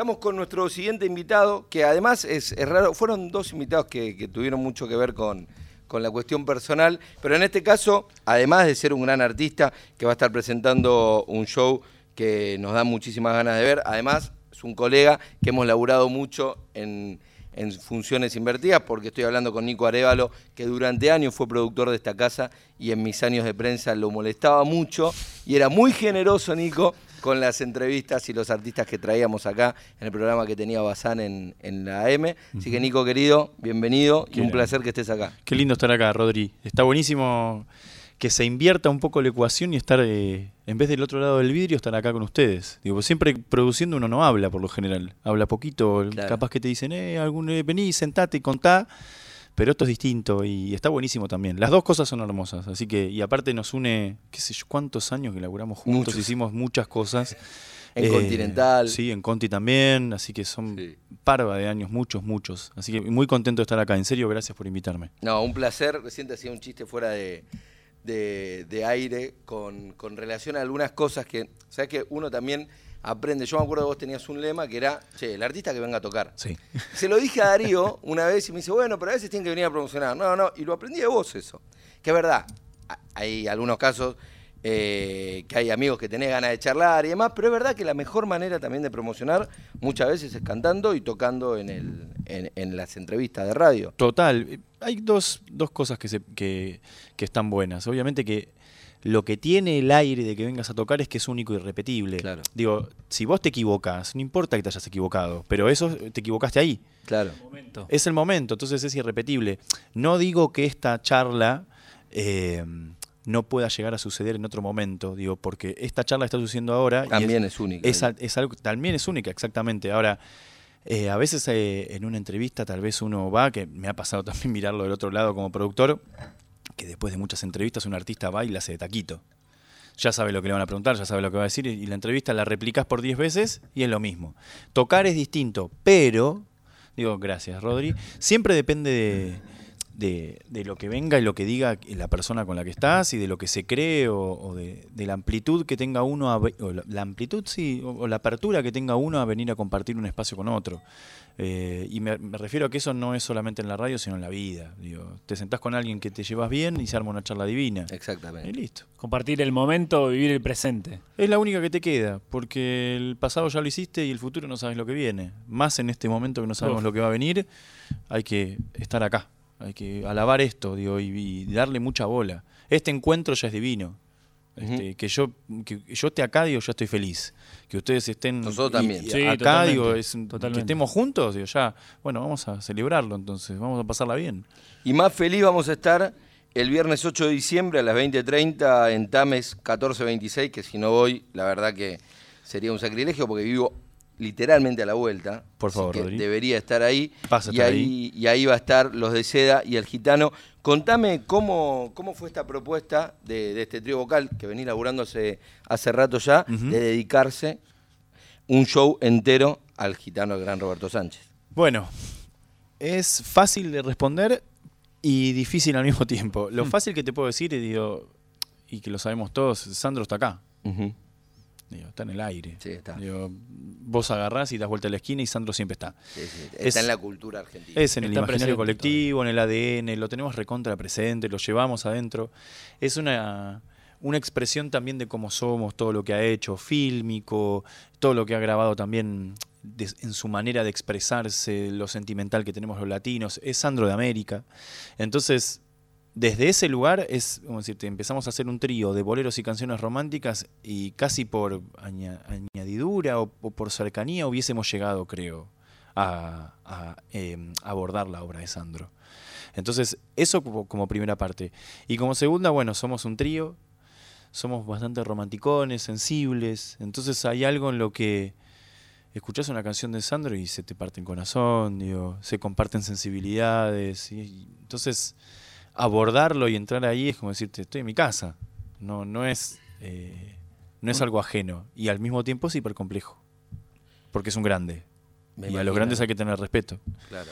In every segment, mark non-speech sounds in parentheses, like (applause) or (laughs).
Estamos con nuestro siguiente invitado, que además es, raro, fueron dos invitados que, que tuvieron mucho que ver con, con la cuestión personal, pero en este caso, además de ser un gran artista que va a estar presentando un show que nos da muchísimas ganas de ver, además es un colega que hemos laburado mucho en, en funciones invertidas, porque estoy hablando con Nico Arevalo, que durante años fue productor de esta casa y en mis años de prensa lo molestaba mucho y era muy generoso, Nico, con las entrevistas y los artistas que traíamos acá en el programa que tenía Bazán en, en la AM. Así que Nico, querido, bienvenido y un lindo. placer que estés acá. Qué lindo estar acá, Rodri. Está buenísimo que se invierta un poco la ecuación y estar, eh, en vez del otro lado del vidrio, estar acá con ustedes. Digo, pues siempre produciendo uno no habla por lo general. Habla poquito, Claro. capaz que te dicen, eh, algún, eh, vení, sentate y contá. Pero esto es distinto y está buenísimo también. Las dos cosas son hermosas. Así que, y aparte nos une, qué sé yo, cuántos años que laburamos juntos, Muchos. hicimos muchas cosas. (laughs) En Eh, Continental. Sí, en Conti también. Así que son Sí. parva de años, muchos, muchos. Así que muy contento de estar acá. En serio, gracias por invitarme. No, un placer. Recién te hacía un chiste fuera de, de- de aire con, con relación a algunas cosas que, sabes que uno también aprende. Yo me acuerdo que vos tenías un lema que era, che, el artista que venga a tocar. Sí. Se lo dije a Darío una vez y me dice, bueno, pero a veces tienen que venir a promocionar. No, no, y lo aprendí de vos eso. Que es verdad, hay algunos casos eh, que hay amigos que tenés ganas de charlar y demás, pero es verdad que la mejor manera también de promocionar muchas veces es cantando y tocando en, el, en, en las entrevistas de radio. Total. Hay dos, dos cosas que, se, que, que están buenas. Obviamente que lo que tiene el aire de que vengas a tocar es que es único y irrepetible. Claro. Digo, si vos te equivocas, no importa que te hayas equivocado, pero eso te equivocaste ahí. Claro. Es el momento, entonces es irrepetible. No digo que esta charla eh, no pueda llegar a suceder en otro momento, digo, porque esta charla está sucediendo ahora. y También es única. es, al- es algo también es única, exactamente. Ahora, eh, a veces eh, en una entrevista tal vez uno va, que me ha pasado (laughs) también mirarlo del otro lado como productor, que después de muchas entrevistas un artista va y la hace de taquito. Ya sabe lo que le van a preguntar, ya sabe lo que va a decir, y y la entrevista la replicas por 10 veces y es lo mismo. Tocar es distinto, pero, digo, gracias Rodri, siempre depende de, de- de lo que venga y lo que diga la persona con la que estás y de lo que se cree o, o de, de la amplitud que tenga uno, a o la, la amplitud sí, o, o la apertura que tenga uno a venir a compartir un espacio con otro. Eh, y me, me refiero a que eso no es solamente en la radio, sino en la vida. Digo, te sentás con alguien que te llevas bien y se arma una charla divina. Y Exactamente. listo. Compartir el momento, vivir el presente. Es la única que te queda, porque el pasado ya lo hiciste y el futuro no sabes lo que viene. Más en este momento que no sabemos Uf. lo que va a venir, hay que estar acá. Hay que alabar esto, digo, y, y darle mucha bola. Este encuentro ya es divino. Este, que yo que yo esté acá, digo, ya estoy feliz. Que ustedes estén Nosotros y- también. y Sí, acá, totalmente, digo, es que estemos juntos, digo, ya, bueno, vamos a celebrarlo entonces, vamos a pasarla bien. Y más feliz vamos a estar el viernes 8 de diciembre a las 20.30 en Tames 1426, que si no voy, la verdad que sería un sacrilegio porque vivo literalmente a la vuelta. Por favor, que. Debería estar ahí. A y, ahí y ahí va a estar los de Seda y el Gitano. Contame cómo, cómo fue esta propuesta de, de este trío vocal que venís laburando hace, rato ya, de dedicarse un show entero al Gitano, al gran Roberto Sánchez. Bueno, es fácil de responder y difícil al mismo tiempo. Lo fácil que te puedo decir, y digo, y que lo sabemos todos, Sandro está acá. Digo, está en el aire. Sí, está. Digo, vos agarrás y das vuelta a la esquina y Sandro siempre está. Sí, sí, Está Es- en la cultura argentina. Es en el Está imaginario colectivo, en el ADN, lo tenemos recontra presente, lo llevamos adentro. Es una, una expresión también de cómo somos, todo lo que ha hecho, fílmico, todo lo que ha grabado también de- en su manera de expresarse, lo sentimental que tenemos los latinos. Es Sandro de América. Entonces, desde ese lugar es, como decirte, empezamos a hacer un trío de boleros y canciones románticas y casi por aña- añadidura o, por cercanía hubiésemos llegado, creo, a, eh, abordar la obra de Sandro. Entonces, eso como, primera parte. Y como segunda, bueno, somos un trío, somos bastante romanticones, sensibles, entonces hay algo en lo que escuchás una canción de Sandro y se te parte el corazón, digo, se comparten sensibilidades, y entonces abordarlo y entrar ahí es como decirte, estoy en mi casa, no, no es... eh, no es algo ajeno y al mismo tiempo es hiper complejo, porque es un grande. Me y a los grandes hay que tener respeto. Claro.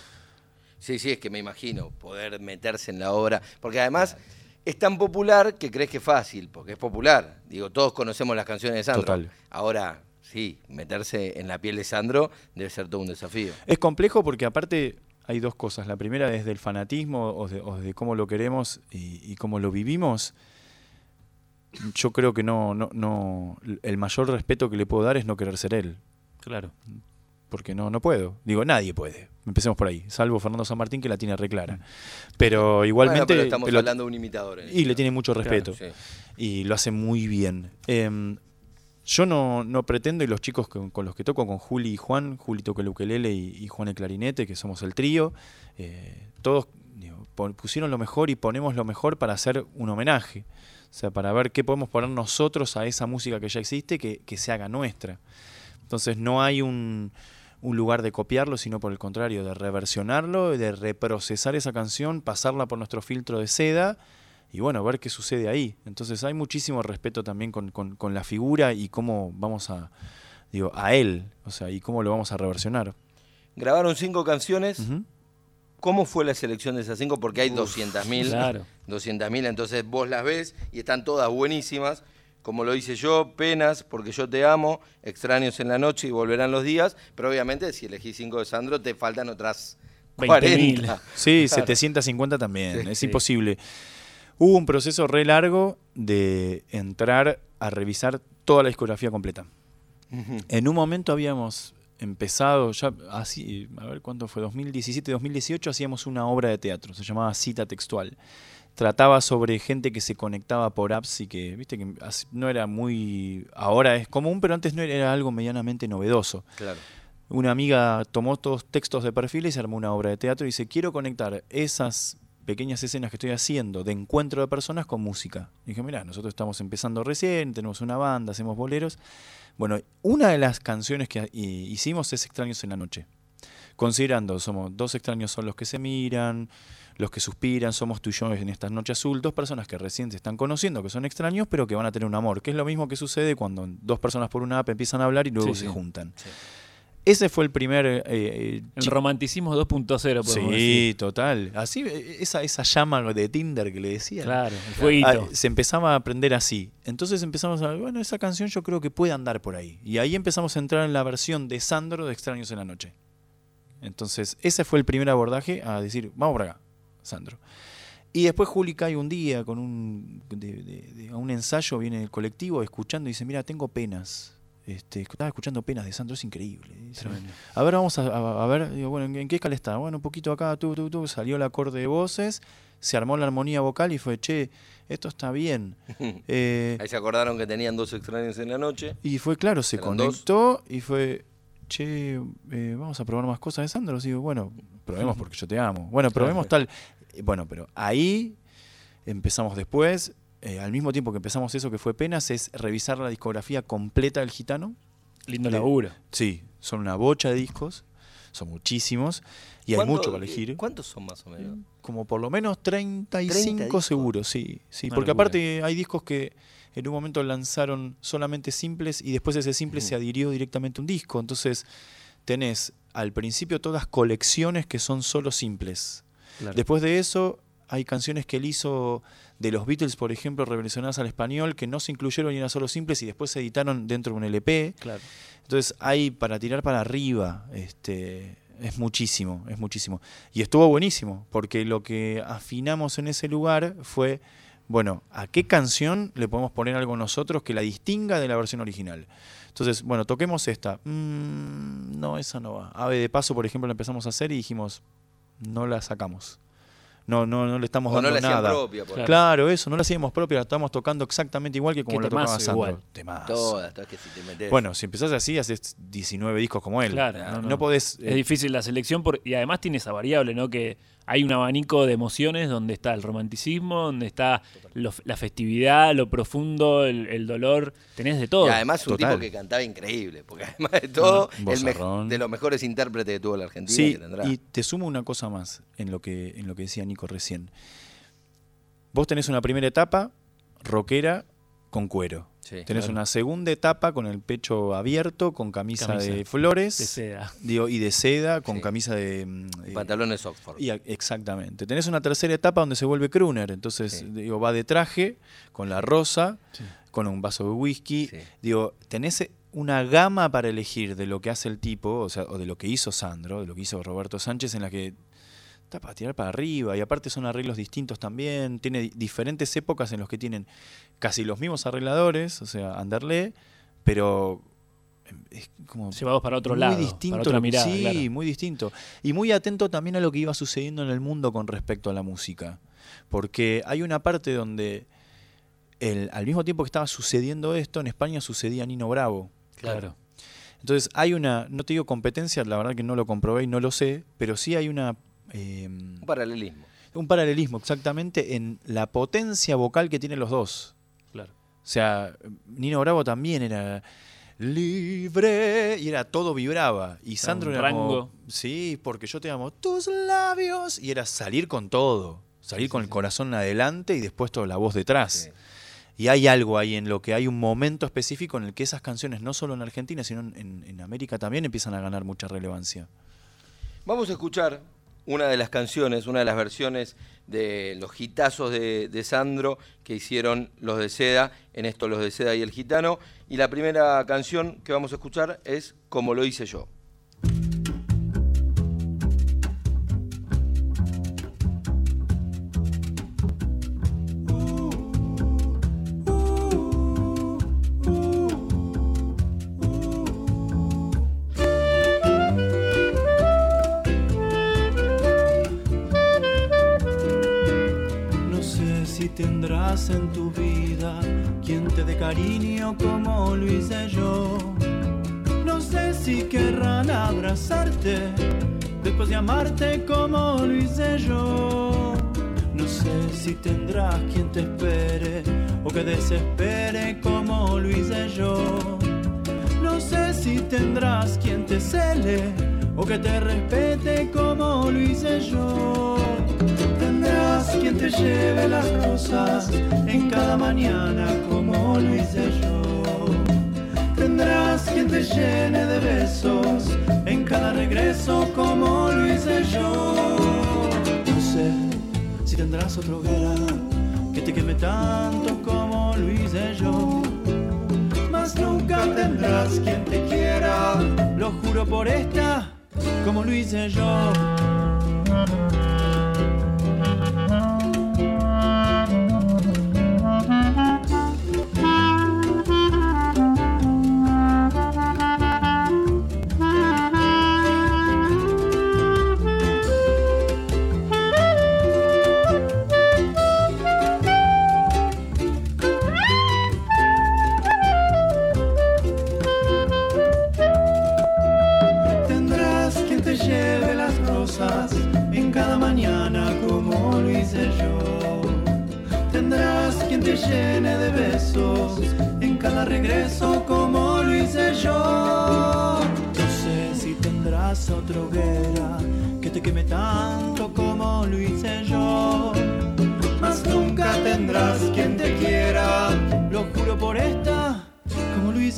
Sí, sí, es que me imagino poder meterse en la obra. Porque además es tan popular que crees que es fácil, porque es popular. Digo, todos conocemos las canciones de Sandro. Total. Ahora, sí, meterse en la piel de Sandro debe ser todo un desafío. Es complejo porque aparte hay dos cosas. La primera desde el fanatismo o de, o de cómo lo queremos y, y cómo lo vivimos. Yo creo que no, no, no, el mayor respeto que le puedo dar es no querer ser él. Claro. Porque no, no puedo. Digo, nadie puede. Empecemos por ahí. Salvo Fernando San Martín que la tiene reclara. Pero igualmente. Bueno, pero estamos pero- hablando de un imitador. en y le tiene mucho respeto. Sí. y lo hace muy bien. Em, yo no, no pretendo, y los chicos con, con los que toco, con Juli y Juan, Juli toca el ukelele y, Juan el clarinete, que somos el trío, eh, todos digo, pusieron lo mejor y ponemos lo mejor para hacer un homenaje. O sea, para ver qué podemos poner nosotros a esa música que ya existe, que, que se haga nuestra. Entonces no hay un, un lugar de copiarlo, sino por el contrario, de reversionarlo, de reprocesar esa canción, pasarla por nuestro filtro de seda y bueno, ver qué sucede ahí. Entonces hay muchísimo respeto también con, con- con la figura y cómo vamos a, digo, a él, o sea, y cómo lo vamos a reversionar. Grabaron cinco canciones. ¿Cómo fue la selección de esas cinco? Porque hay 200.000. Claro. 200.000, entonces vos las ves y están todas buenísimas. Como lo hice yo, penas, porque yo te amo, extraños en la noche y volverán los días. Pero obviamente, si elegís cinco de Sandro, te faltan otras 20.000. 40. Sí, (laughs) Claro. 750 también, Sí, es sí. imposible. Hubo un proceso re largo de entrar a revisar toda la discografía completa. En un momento habíamos empezado, ya así, a ver cuánto fue, 2017, 2018, hacíamos una obra de teatro, se llamaba Cita Textual. Trataba sobre gente que se conectaba por apps y que, viste, que no era muy, ahora es común, pero antes no era, era algo medianamente novedoso. Claro. Una amiga tomó todos textos de perfiles y se armó una obra de teatro y dice, quiero conectar esas pequeñas escenas que estoy haciendo de encuentro de personas con música. Y dije, mira, nosotros estamos empezando recién, tenemos una banda, hacemos boleros. Bueno, una de las canciones que hicimos es Extraños en la Noche. Considerando, somos dos extraños son los que se miran, los que suspiran, somos tú y yo en esta noche azul, dos personas que recién se están conociendo, que son extraños, pero que van a tener un amor, que es lo mismo que sucede cuando dos personas por una app empiezan a hablar y luego Sí, se sí. juntan. Sí. Ese fue el primer... eh, eh, El romanticismo 2.0, podemos Sí, decir. total. Así, eh, esa, esa llama de Tinder que le decía. Claro, el fueguito. Ah, se empezaba a aprender así. Entonces empezamos a, bueno, esa canción yo creo que puede andar por ahí. Y ahí empezamos a entrar en la versión de Sandro de Extraños en la Noche. Entonces, ese fue el primer abordaje a decir, vamos por acá, Sandro. Y después Juli cae un día con un, de- de- de- a un ensayo, viene el colectivo escuchando y dice, mira, tengo penas. Este, estaba escuchando penas de Sandro, es increíble. Dice, a ver, vamos a, a- a ver, digo, bueno, ¿en, en qué escala está? Bueno, un poquito acá, tú, tú, tú, salió el acorde de voces, se armó la armonía vocal y fue, che, esto está bien. (laughs) Eh, Ahí se acordaron que tenían dos extraños en la noche. y fue claro, se dos. conectó y fue, che, eh, vamos a probar más cosas de Sandro. Digo, bueno, probemos (laughs) porque yo te amo. Bueno, probemos tal. Bueno, pero ahí empezamos después, eh, al mismo tiempo que empezamos eso que fue Penas, es revisar la discografía completa del gitano. Lindo Le- laburo. Sí, son una bocha de discos, son muchísimos y hay ¿Cuánto- mucho para elegir. ¿Cuántos son más o menos? Como por lo menos 35 discos. seguros, sí. sí Una porque locura. aparte hay discos que en un momento lanzaron solamente simples y después ese simple se adhirió directamente a un disco. Entonces tenés al principio todas colecciones que son solo simples. Después de eso hay canciones que él hizo de los Beatles, por ejemplo, reversionadas al español, que no se incluyeron y eran solo simples y después se editaron dentro de un LP. Claro. Entonces hay para tirar para arriba, este, es muchísimo, es muchísimo. Y estuvo buenísimo, porque lo que afinamos en ese lugar fue, bueno, ¿a qué canción le podemos poner algo nosotros que la distinga de la versión original? Entonces, bueno, toquemos esta. Mm, no, esa no va. Ave de paso, por ejemplo, la empezamos a hacer y dijimos, no la sacamos. No, no, no le estamos O no dando la hacían nada. propia. por Claro. Claro, eso, no la hacíamos propia, la estamos tocando exactamente igual que como la tocaba Sandro. Todas, todas que si te metes. Bueno, si empezás así, haces 19 discos como él. Claro, no, no, no no. podés. Es eh, difícil la selección por- y además tiene esa variable, ¿no? Que hay un abanico de emociones donde está el romanticismo, donde está lo- la festividad, lo profundo, el, el dolor, tenés de todo. Y además un Total. tipo que cantaba increíble, porque además de todo, el de los mejores intérpretes que tuvo la Argentina sí, que tendrá. y te sumo una cosa más en lo que, en lo que decía Nico recién. Vos tenés una primera etapa rockera con cuero. Sí, tenés claro. una segunda etapa con el pecho abierto, con camisa, Camisa de flores de seda. digo, y de seda, con Sí. camisa de... mm, eh, Pantalones Oxford. Y exactamente. Tenés una tercera etapa donde se vuelve crooner. Entonces, Sí. digo, va de traje, con la rosa, Sí. con un vaso de whisky. Sí. Digo, tenés una gama para elegir de lo que hace el tipo, o sea, o de lo que hizo Sandro, de lo que hizo Roberto Sánchez, en la que está para tirar para arriba, y aparte son arreglos distintos también, tiene di- diferentes épocas en los que tienen casi los mismos arregladores, o sea, Anderle, pero em, es como Llevados para otro muy lado, distinto, para otra lo- mirada. sí, claro. muy distinto. Y muy atento también a lo que iba sucediendo en el mundo con respecto a la música. Porque hay una parte donde el- al mismo tiempo que estaba sucediendo esto, en España sucedía Nino Bravo. Claro. Entonces hay una, no te digo competencia, la verdad que no lo comprobé y no lo sé, pero sí hay una... eh, Un paralelismo. un paralelismo exactamente en la potencia vocal que tienen los dos. Claro. O sea, Nino Bravo también era libre y era todo vibraba. Y Sandro era rango. como, sí, porque yo te amo tus labios. Y era salir con todo. Salir con el corazón adelante y después toda la voz detrás. Sí. Y hay algo ahí en lo que hay un momento específico en el que esas canciones, no solo en Argentina, sino en América también empiezan a ganar mucha relevancia. Vamos a escuchar una de las canciones, una de las versiones de los hitazos de, de Sandro que hicieron los de Seda, en esto los de Seda y el Gitano. Y la primera canción que vamos a escuchar es Como lo hice yo. Cariño como lo hice yo. No sé si querrán abrazarte después de amarte como lo hice yo. No sé si tendrás quien te espere o que desespere como lo hice yo. No sé si tendrás quien te cele o que te respete como lo hice yo. Tendrás quien te lleve las rosas en cada mañana como lo hice yo. Tendrás quien te llene de besos en cada regreso como lo hice yo. No sé si tendrás otra hoguera que te queme tanto como lo hice yo. Mas nunca tendrás quien te quiera, lo juro por esta, como lo hice yo.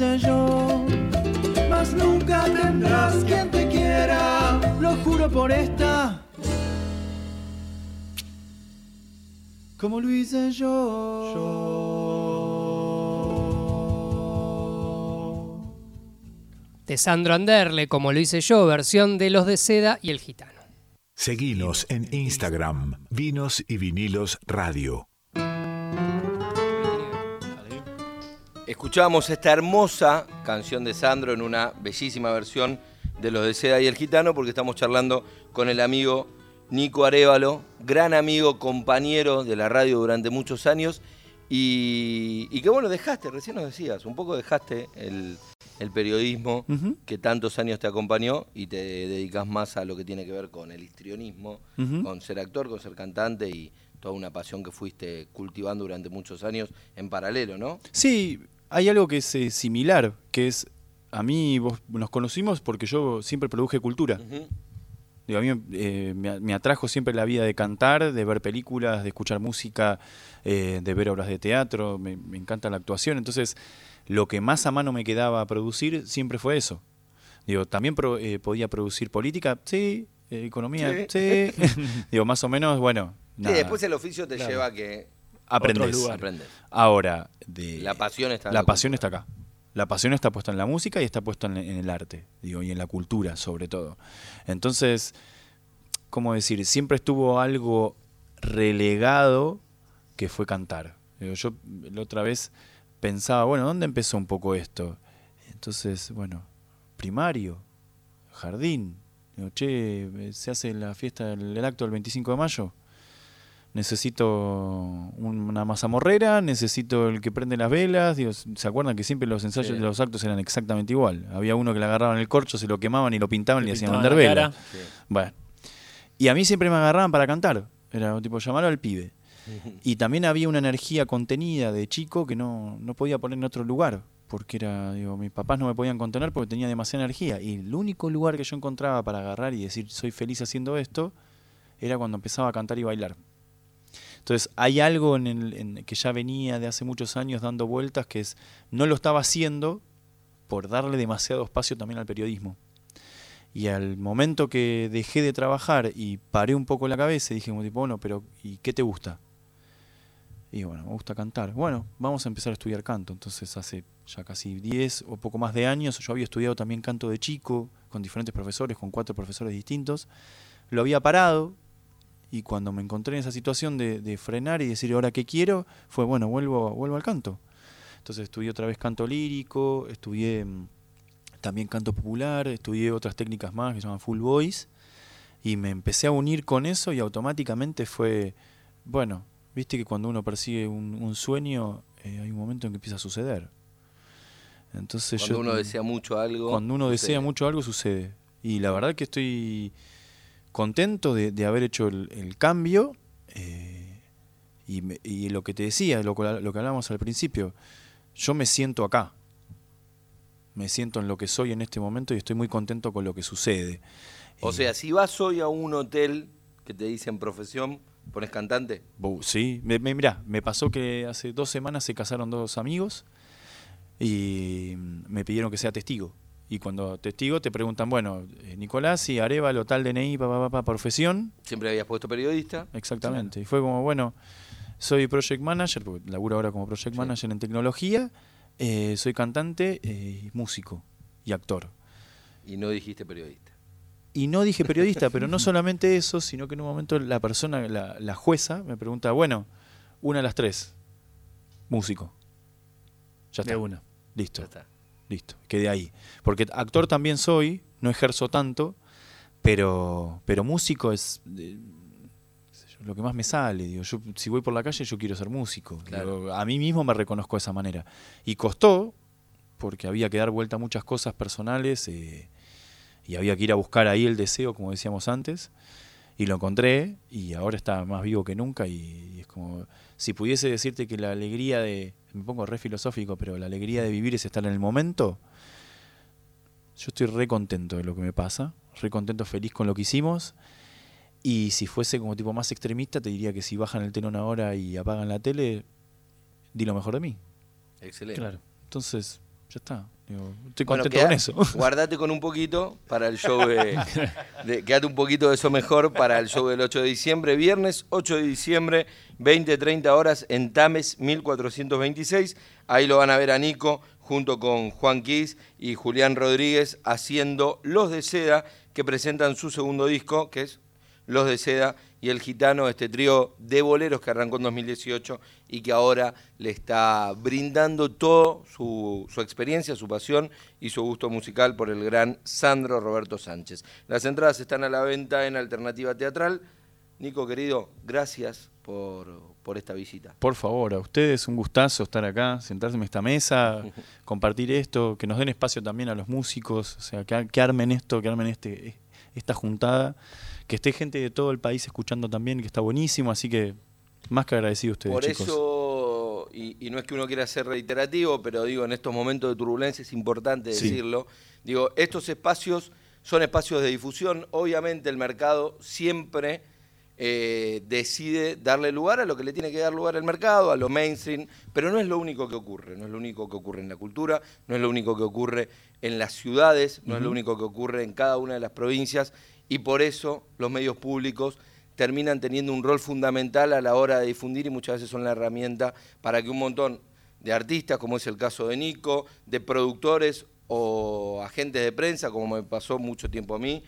Hice yo. Mas nunca tendrás quien te quiera, lo juro por esta. Como lo hice yo. De Sandro Anderle, como lo hice yo, versión de Los de Seda y El Gitano. Seguinos en Instagram, Vinos y Vinilos Radio. Escuchamos esta hermosa canción de Sandro en una bellísima versión de Los de Seda y el Gitano porque estamos charlando con el amigo Nico Arevalo, gran amigo, compañero de la radio durante muchos años. Y, y que bueno, dejaste, recién nos decías, un poco dejaste el, el periodismo que tantos años te acompañó y te dedicas más a lo que tiene que ver con el histrionismo, con ser actor, con ser cantante y toda una pasión que fuiste cultivando durante muchos años en paralelo, ¿no? Sí, hay algo que es eh, similar, que es, a mí vos nos conocimos porque yo siempre produje cultura. Digo, a mí eh, me, me atrajo siempre la vida de cantar, de ver películas, de escuchar música, eh, de ver obras de teatro, me, me encanta la actuación. Entonces, lo que más a mano me quedaba a producir siempre fue eso. Digo, también pro- eh, podía producir política, sí, eh, economía, sí. (laughs) Digo, más o menos, bueno, Sí, después el oficio te Claro. lleva a que aprendes. Ahora, de, La pasión está la pasión está acá. La pasión está puesta en la música y está puesta en, en el arte, digo, y en la cultura sobre todo. Entonces, ¿cómo decir? Siempre estuvo algo relegado que fue cantar. Digo, yo la otra vez pensaba, bueno, ¿dónde empezó un poco esto? Entonces, bueno, primario, jardín. Digo, che, se hace la fiesta, el, el acto del 25 de mayo. Necesito un- una mazamorrera, necesito el que prende las velas. Digo, ¿Se acuerdan que siempre los ensayos Sí. de los actos eran exactamente igual? Había uno que le agarraban el corcho, se lo quemaban y lo pintaban y le hacían la velas. Bueno. Y a mí siempre me agarraban para cantar. Era tipo llamarlo al pibe. (laughs) Y también había una energía contenida de chico que no, no podía poner en otro lugar. Porque era, digo, mis papás no me podían contener porque tenía demasiada energía. Y el único lugar que yo encontraba para agarrar y decir soy feliz haciendo esto era cuando empezaba a cantar y bailar. Entonces hay algo en el, que ya venía de hace muchos años dando vueltas que es no lo estaba haciendo por darle demasiado espacio también al periodismo. Y al momento que dejé de trabajar y paré un poco la cabeza dije como tipo, bueno, pero ¿y qué te gusta? Y bueno, me gusta cantar. Bueno, vamos a empezar a estudiar canto. Entonces hace ya casi 10 o poco más de años, yo había estudiado también canto de chico, con diferentes profesores, con cuatro profesores distintos. Lo había parado y cuando me encontré en esa situación de, de frenar y decir, ahora qué quiero, fue, bueno, vuelvo, vuelvo al canto. Entonces estudié otra vez canto lírico, estudié mm, también canto popular, estudié otras técnicas más que se llaman full voice y me empecé a unir con eso y automáticamente fue, bueno, viste que cuando uno persigue un, un sueño eh, hay un momento en que empieza a suceder. Entonces Cuando yo, uno desea mucho algo. cuando uno sucede. desea mucho algo sucede. Y la verdad que estoy contento de, de haber hecho el, el cambio. eh, y, me- y lo que te decía, lo, que- lo que hablábamos al principio, yo me siento acá. Me siento en lo que soy en este momento y estoy muy contento con lo que sucede. O Eh, sea, si vas hoy a un hotel que te dicen profesión, pones cantante. Sí, me, me- mirá, me pasó que hace dos semanas se casaron dos amigos y mm, me pidieron que sea testigo. Y cuando testigo te preguntan, bueno, eh, Nicolás y Arevalo, tal DNI, pa, pa, pa, profesión, Siempre habías puesto periodista. exactamente. Y fue como, bueno, soy project manager, porque laburo ahora como project Sí. manager en tecnología, eh, soy cantante, eh, músico y actor. Y no dijiste periodista. Y no dije periodista, pero no (laughs) solamente eso, sino que en un momento la persona, la, la jueza, me pregunta, bueno, una de las tres, músico. Ya está. De una. Listo, Ya está. Listo. Quedé ahí. Porque actor también soy, no ejerzo tanto, pero, pero músico es eh, lo que más me sale. Digo, yo, si voy por la calle, yo quiero ser músico. Claro. Digo, a mí mismo me reconozco de esa manera. Y costó, porque había que dar vuelta a muchas cosas personales. eh, y había que ir a buscar ahí el deseo, como decíamos antes, y lo encontré, y ahora está más vivo que nunca, y, y es como, si pudiese decirte que la alegría de, me pongo re filosófico, pero la alegría de vivir es estar en el momento, yo estoy re contento de lo que me pasa, re contento, feliz con lo que hicimos, y si fuese como tipo más extremista, te diría que si bajan el telón ahora y apagan la tele, di lo mejor de mí. Excelente. Claro. Entonces, ya está. Digo, estoy Bueno, contento queda- con eso. (laughs) Guardate con un poquito para el show de, de- Quédate un poquito de eso mejor para el show del 8 de diciembre. Viernes 8 de diciembre, 20-30 horas en Tames 1426. Ahí lo van a ver a Nico junto con Juan Quis y Julián Rodríguez haciendo Los de Seda, que presentan su segundo disco, que es Los de Seda y El Gitano, este trío de boleros que arrancó en 2018 y que ahora le está brindando todo su, su experiencia, su pasión y su gusto musical por el gran Sandro Roberto Sánchez. Las entradas están a la venta en Alternativa Teatral. Nico, querido, gracias por, por esta visita. Por favor, a ustedes un gustazo estar acá, sentarse en esta mesa, (laughs) compartir esto, que nos den espacio también a los músicos, o sea, que, que armen esto, que armen este, esta juntada, que esté gente de todo el país escuchando también, que está buenísimo, así que más que agradecido a ustedes, Por chicos. eso, y, y no es que uno quiera ser reiterativo, pero digo, en estos momentos de turbulencia es importante Sí. decirlo. Digo, estos espacios son espacios de difusión. Obviamente el mercado siempre eh, decide darle lugar a lo que le tiene que dar lugar el mercado, a lo mainstream, pero no es lo único que ocurre, no es lo único que ocurre en la cultura, no es lo único que ocurre en las ciudades, no es lo único que ocurre en cada una de las provincias, y por eso los medios públicos terminan teniendo un rol fundamental a la hora de difundir y muchas veces son la herramienta para que un montón de artistas, como es el caso de Nico, de productores o agentes de prensa, como me pasó mucho tiempo a mí,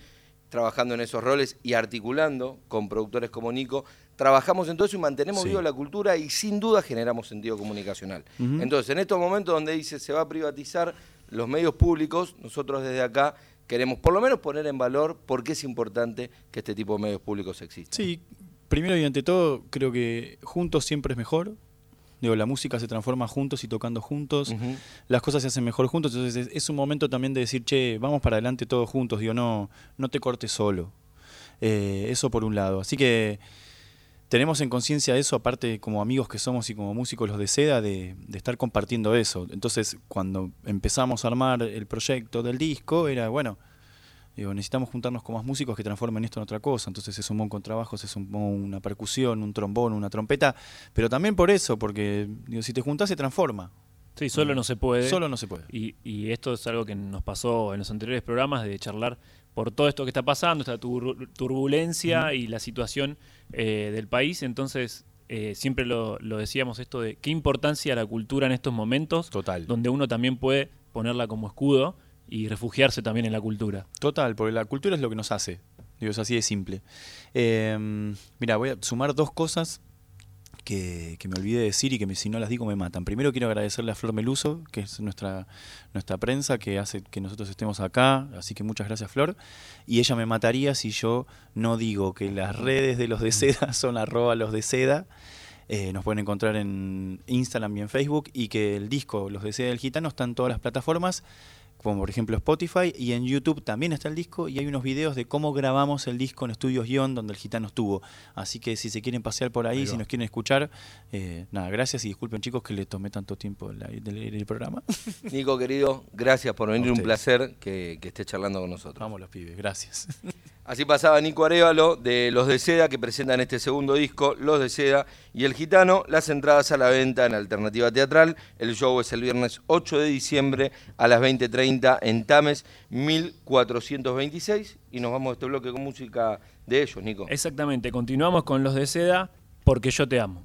trabajando en esos roles y articulando con productores como Nico, trabajamos en todo eso y mantenemos Sí. viva la cultura y sin duda generamos sentido comunicacional. Entonces, en estos momentos donde dice se va a privatizar los medios públicos, nosotros desde acá queremos por lo menos poner en valor por qué es importante que este tipo de medios públicos existan. Sí, primero y ante todo, creo que juntos siempre es mejor. Digo, la música se transforma juntos y tocando juntos. Las cosas se hacen mejor juntos. Entonces es, es un momento también de decir, che, vamos para adelante todos juntos. Digo, no, no te cortes solo. Eh, eso por un lado. Así que tenemos en conciencia eso, aparte como amigos que somos y como músicos los de Seda, de, de estar compartiendo eso. Entonces, cuando empezamos a armar el proyecto del disco, era, bueno, digo, necesitamos juntarnos con más músicos que transformen esto en otra cosa. Entonces se sumó un contrabajo, se sumó una percusión, un trombón, una trompeta, pero también por eso, porque digo, si te juntás se transforma. Sí, solo no se puede. Solo no se puede. Y, y esto es algo que nos pasó en los anteriores programas de charlar por todo esto que está pasando, esta tur- turbulencia y la situación eh, del país. Entonces, eh, siempre lo, lo decíamos esto de qué importancia la cultura en estos momentos, Total. donde uno también puede ponerla como escudo y refugiarse también en la cultura. Total, porque la cultura es lo que nos hace. Digo, es así de simple. Eh, mira, voy a sumar dos cosas que, que me olvidé de decir y que me- si no las digo me matan. Primero quiero agradecerle a Flor Meluso, que es nuestra, nuestra prensa, que hace que nosotros estemos acá. Así que muchas gracias, Flor. Y ella me mataría si yo no digo que las redes de los de seda (laughs) son arroba los de seda. Eh, nos pueden encontrar en Instagram y en Facebook y que el disco Los de Seda del Gitano está en todas las plataformas como por ejemplo Spotify, y en YouTube también está el disco y hay unos videos de cómo grabamos el disco en Estudios Guión donde el gitano estuvo. Así que si se quieren pasear por ahí, Ahí si nos quieren escuchar, eh, nada, gracias y disculpen chicos que le tomé tanto tiempo la- de leer el programa. (laughs) Nico, querido, gracias por venir, un placer que, que estés charlando con nosotros. Vamos los pibes, gracias. (laughs) Así pasaba Nico Arevalo de Los de Seda que presentan este segundo disco, Los de Seda y El Gitano. Las entradas a la venta en Alternativa Teatral. El show es el viernes 8 de diciembre a las 20.30 en Tames 1426. Y nos vamos a este bloque con música de ellos, Nico. Exactamente, continuamos con los de seda porque yo te amo.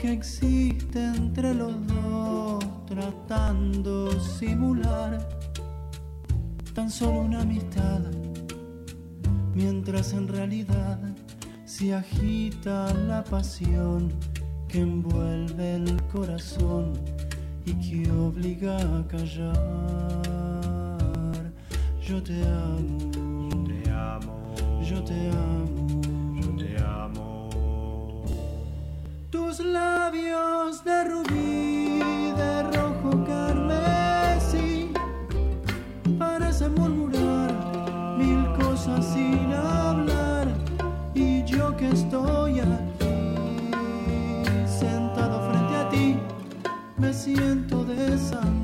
que existe entre los dos tratando simular tan solo una amistad mientras en realidad se agita la pasión que envuelve el corazón y que obliga a callar. Yo te amo. Yo te amo. Yo te amo tus labios de rubí, de rojo carmesí, parecen murmurar mil cosas sin hablar. Y yo que estoy aquí, sentado frente a ti, me siento desangrar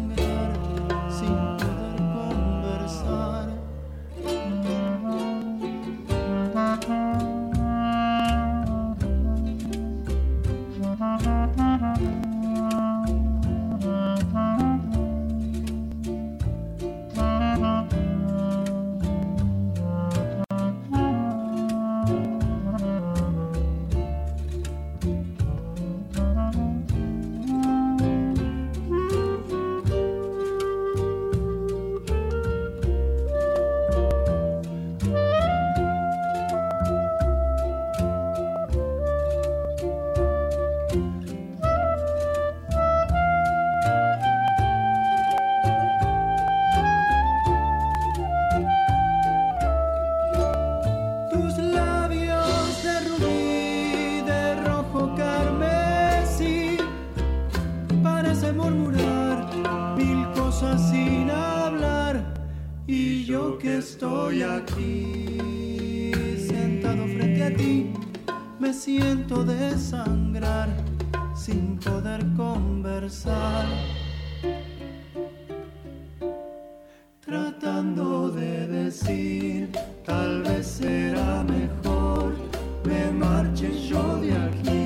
siento desangrar sin poder conversar. Tratando de decir, tal vez será mejor, me marche yo de aquí.